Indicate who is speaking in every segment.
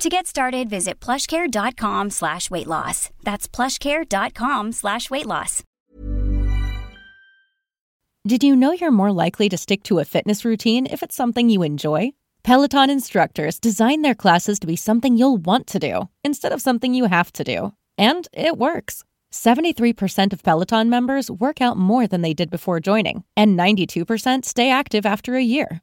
Speaker 1: To get started, visit plushcare.com slash weight loss. That's plushcare.com slash weight loss.
Speaker 2: Did you know you're more likely to stick to a fitness routine if it's something you enjoy? Peloton instructors design their classes to be something you'll want to do instead of something you have to do. And it works. 73% of Peloton members work out more than they did before joining, and 92% stay active after a year.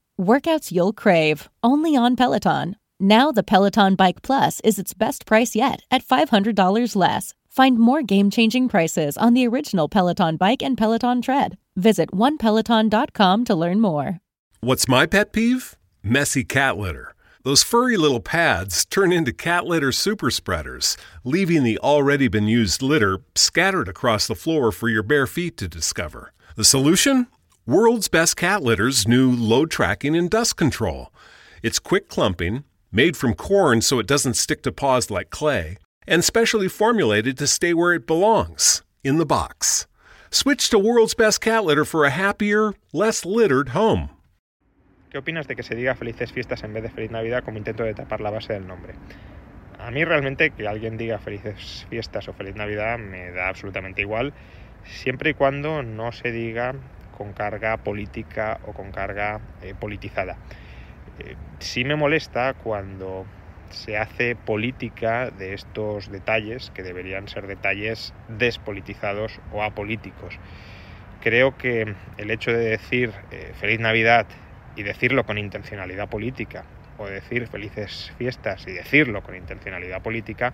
Speaker 2: Workouts you'll crave, only on Peloton. Now, the Peloton Bike Plus is its best price yet at $500 less. Find more game changing prices on the original Peloton bike and Peloton tread. Visit onepeloton.com to learn more.
Speaker 3: What's my pet peeve? Messy cat litter. Those furry little pads turn into cat litter super spreaders, leaving the already been used litter scattered across the floor for your bare feet to discover. The solution? World's Best Cat Litter's new load tracking and dust control. It's quick clumping, made from corn so it doesn't stick to paws like clay, and specially formulated to stay where it belongs in the box. Switch to World's Best Cat Litter for a happier, less littered home.
Speaker 4: ¿Qué opinas de que se diga felices fiestas en vez de feliz Navidad como intento de tapar la base del nombre? A mí realmente que alguien diga felices fiestas o feliz Navidad me da absolutamente igual, siempre y cuando no se diga con carga política o con carga eh, politizada. Eh, sí me molesta cuando se hace política de estos detalles que deberían ser detalles despolitizados o apolíticos. Creo que el hecho de decir eh, feliz Navidad y decirlo con intencionalidad política, o decir felices fiestas y decirlo con intencionalidad política,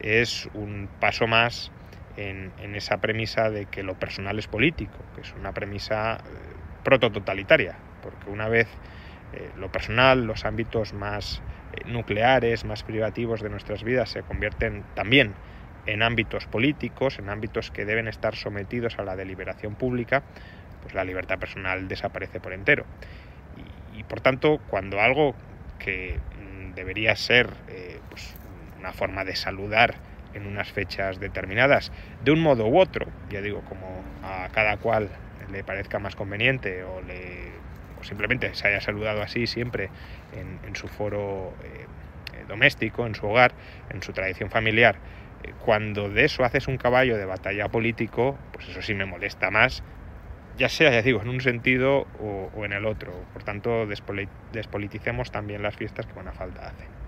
Speaker 4: es un paso más en, esa premisa de que lo personal es político, que es una premisa eh, protototalitaria, porque una vez eh, lo personal, los ámbitos más eh, nucleares, más privativos de nuestras vidas se convierten también en ámbitos políticos, en ámbitos que deben estar sometidos a la deliberación pública, pues la libertad personal desaparece por entero. Y por tanto, cuando algo que mm, debería ser pues, una forma de saludar en unas fechas determinadas, de un modo u otro, ya digo, como a cada cual le parezca más conveniente o, le, simplemente se haya saludado así siempre en, su foro eh, doméstico, en su hogar, en su tradición familiar, eh, cuando de eso haces un caballo de batalla político, pues eso sí me molesta más ya sea, ya digo, en un sentido o, o en el otro. Por tanto, despoliticemos también las fiestas que buena falta hacen.